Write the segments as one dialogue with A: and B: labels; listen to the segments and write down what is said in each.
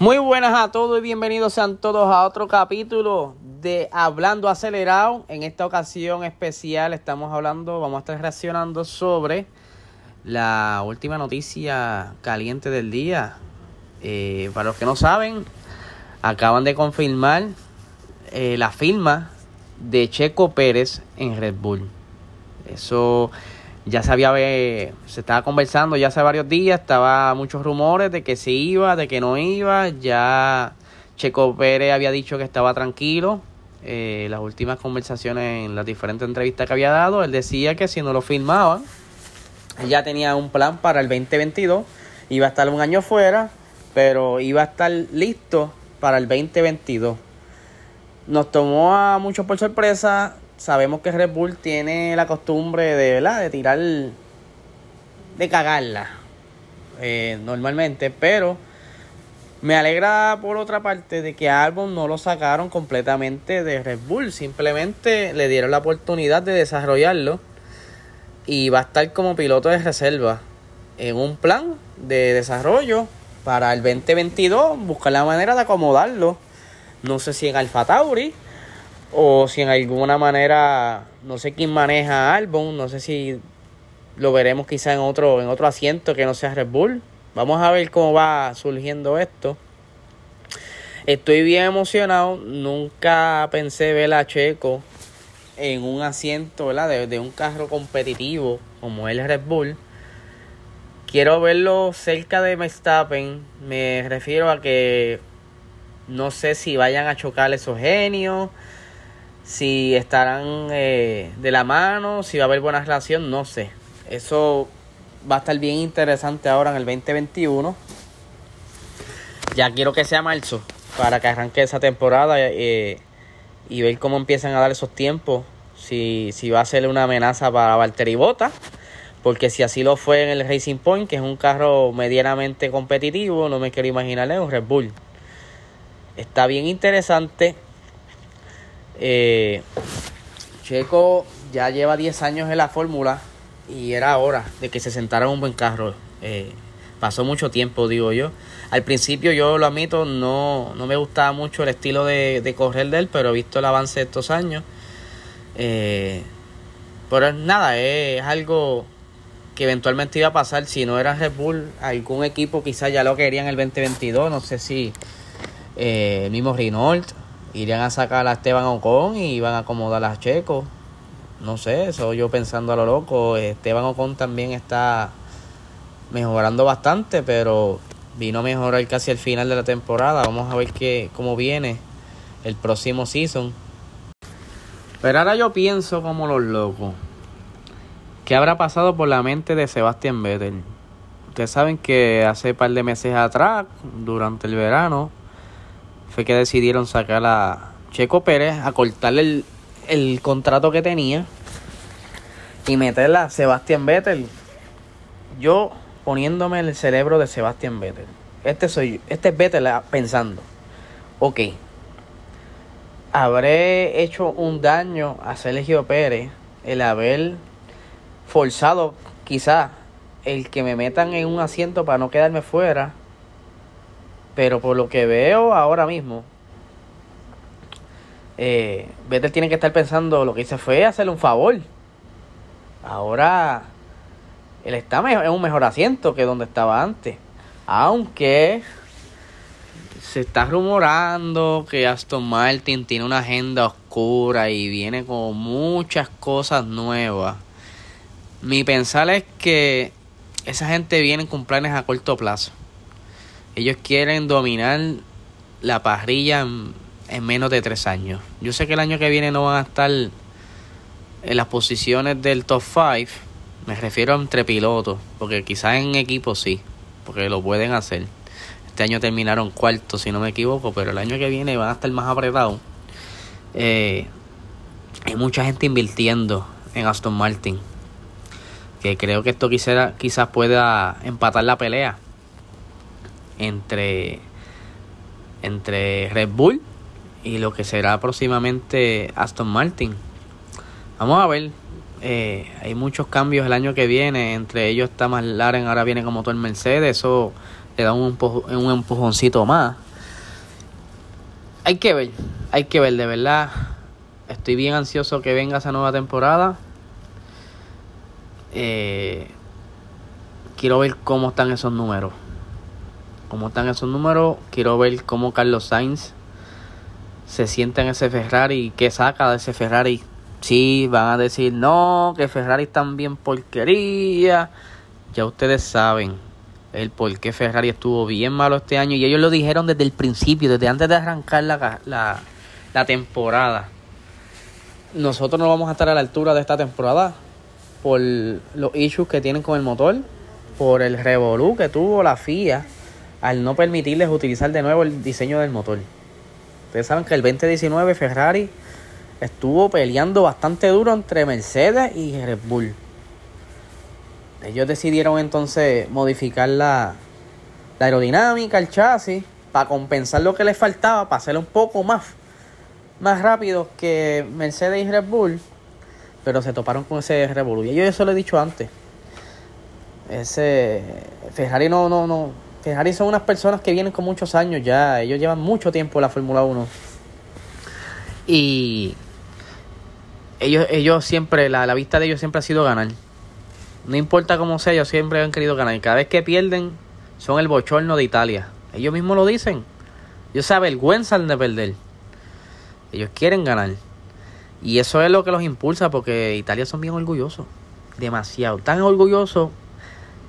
A: Muy buenas a todos y bienvenidos sean todos a otro capítulo de Hablando Acelerado. En esta ocasión especial estamos hablando, vamos a estar reaccionando sobre la última noticia caliente del día. Eh, para los que no saben, acaban de confirmar eh, la firma de Checo Pérez en Red Bull. Eso ya se había, eh, se estaba conversando ya hace varios días, estaba muchos rumores de que se iba, de que no iba, ya Checo Pérez había dicho que estaba tranquilo, eh, las últimas conversaciones en las diferentes entrevistas que había dado, él decía que si no lo firmaban, ya tenía un plan para el 2022, iba a estar un año fuera, pero iba a estar listo para el 2022. Nos tomó a muchos por sorpresa, sabemos que Red Bull tiene la costumbre de, ¿verdad? de tirar, de cagarla eh, normalmente, pero me alegra por otra parte de que Albon no lo sacaron completamente de Red Bull, simplemente le dieron la oportunidad de desarrollarlo y va a estar como piloto de reserva en un plan de desarrollo para el 2022, buscar la manera de acomodarlo. No sé si en Alfa Tauri o si en alguna manera no sé quién maneja Albon, no sé si lo veremos quizá en otro en otro asiento que no sea Red Bull. Vamos a ver cómo va surgiendo esto. Estoy bien emocionado, nunca pensé ver a Checo en un asiento. De, de un carro competitivo como el Red Bull. Quiero verlo cerca de Verstappen. Me refiero a que no sé si vayan a chocar esos genios si estarán eh, de la mano, si va a haber buena relación, no sé. Eso va a estar bien interesante ahora en el 2021. Ya quiero que sea marzo para que arranque esa temporada eh, y ver cómo empiezan a dar esos tiempos. Si, si va a ser una amenaza para Valtteri Bota. Porque si así lo fue en el Racing Point, que es un carro medianamente competitivo, no me quiero imaginar un Red Bull. Está bien interesante eh, Checo ya lleva 10 años en la fórmula y era hora de que se sentara en un buen carro. Eh, pasó mucho tiempo, digo yo. Al principio, yo lo admito, no, no me gustaba mucho el estilo de, correr de él, pero he visto el avance de estos años. Eh, pero nada, es algo que eventualmente iba a pasar. Si no era Red Bull, algún equipo quizás ya lo quería en el 2022. No sé si eh, el mismo Renault irían a sacar a Esteban Ocon y iban a acomodar a Checo. No sé, eso yo pensando a lo loco. Esteban Ocon también está mejorando bastante, pero vino a mejorar casi al final de la temporada. Vamos a ver qué, cómo viene el próximo season. Pero ahora yo pienso como los locos. ¿Qué habrá pasado por la mente de Sebastián Vettel? Ustedes saben que hace un par de meses atrás, durante el verano, fue que decidieron sacar a Checo Pérez a cortarle el, contrato que tenía y meterla a Sebastián Vettel. Yo poniéndome en el cerebro de Sebastián Vettel. Este soy este es Vettel ah, pensando, ok, habré hecho un daño a Sergio Pérez el haber forzado quizá el que me metan en un asiento para no quedarme fuera pero por lo que veo ahora mismo, eh, Vettel tiene que estar pensando lo que hice fue hacerle un favor. Ahora él está en un mejor asiento que donde estaba antes. Aunque se está rumorando que Aston Martin tiene una agenda oscura y viene con muchas cosas nuevas. Mi pensar es que esa gente viene con planes a corto plazo. Ellos quieren dominar la parrilla en, menos de tres años. Yo sé que el año que viene no van a estar en las posiciones del top 5. Me refiero entre pilotos, porque quizás en equipo sí, porque lo pueden hacer. Este año terminaron cuarto, si no me equivoco, pero el año que viene van a estar más apretados. Eh, hay mucha gente invirtiendo en Aston Martin. Que creo que esto quizá, quizás pueda empatar la pelea entre, entre Red Bull y lo que será próximamente Aston Martin. Vamos a ver, eh, hay muchos cambios el año que viene, entre ellos está McLaren, ahora viene como todo el Mercedes, eso le da un, un empujoncito más. hay que ver, hay que ver, de verdad. Estoy bien ansioso que venga esa nueva temporada. Eh, quiero ver cómo están esos números. Cómo están esos números. Quiero ver cómo Carlos Sainz se siente en ese Ferrari qué saca de ese Ferrari. Sí, van a decir, no, que Ferrari están bien porquería. Ya ustedes saben el por qué Ferrari estuvo bien malo este año. Y ellos lo dijeron desde el principio, desde antes de arrancar la, la, la temporada. Nosotros no vamos a estar a la altura de esta temporada por los issues que tienen con el motor, por el revolú que tuvo la FIA al no permitirles utilizar de nuevo el diseño del motor. Ustedes saben que el 2019 Ferrari estuvo peleando bastante duro entre Mercedes y Red Bull. Ellos decidieron entonces modificar la, la aerodinámica, el chasis, para compensar lo que les faltaba, para hacerlo un poco más, más rápido que Mercedes y Red Bull. Pero se toparon con ese Red Bull. Y yo eso lo he dicho antes. Ese Ferrari no, no, no. Ferrari son unas personas que vienen con muchos años ya. Ellos llevan mucho tiempo en la Fórmula 1. Y ellos, ellos siempre, la, la vista de ellos siempre ha sido ganar. No importa cómo sea, ellos siempre han querido ganar. Cada vez que pierden, son el bochorno de Italia. Ellos mismos lo dicen. Ellos se avergüenzan de perder. Ellos quieren ganar. Y eso es lo que los impulsa porque Italia son bien orgullosos. Demasiado. Tan orgullosos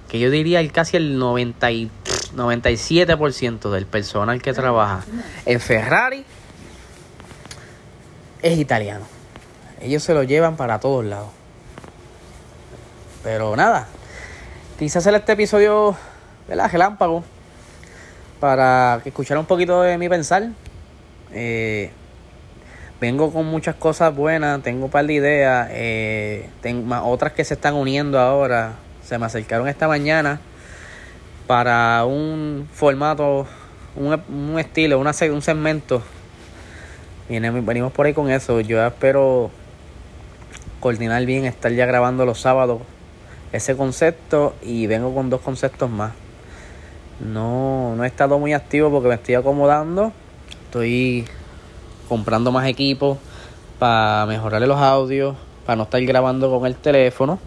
A: que yo diría el casi el 90 y, 97% del personal que trabaja en Ferrari es italiano. Ellos se lo llevan para todos lados. Pero nada, quise hacer este episodio, ¿verdad? Gelámpago, para que escucharan un poquito de mi pensar. Eh, vengo con muchas cosas buenas, tengo un par de ideas, eh, tengo otras que se están uniendo ahora. Se me acercaron esta mañana para un formato, un, un estilo, una, un segmento. venimos por ahí con eso. Yo espero coordinar bien, estar ya grabando los sábados ese concepto y vengo con dos conceptos más. No, no he estado muy activo porque me estoy acomodando. Estoy comprando más equipos para mejorarle los audios, para no estar grabando con el teléfono,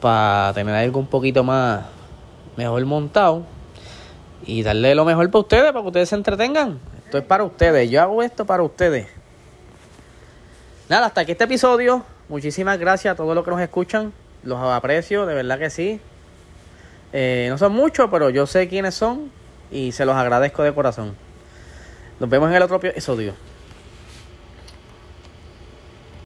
A: para tener algo un poquito más mejor montado y darle lo mejor para ustedes, para que ustedes se entretengan. Esto es para ustedes, yo hago esto para ustedes. Nada, hasta aquí este episodio. Muchísimas gracias a todos los que nos escuchan. Los aprecio, de verdad que sí. Eh, no son muchos, pero yo sé quiénes son y se los agradezco de corazón. Nos vemos en el otro episodio.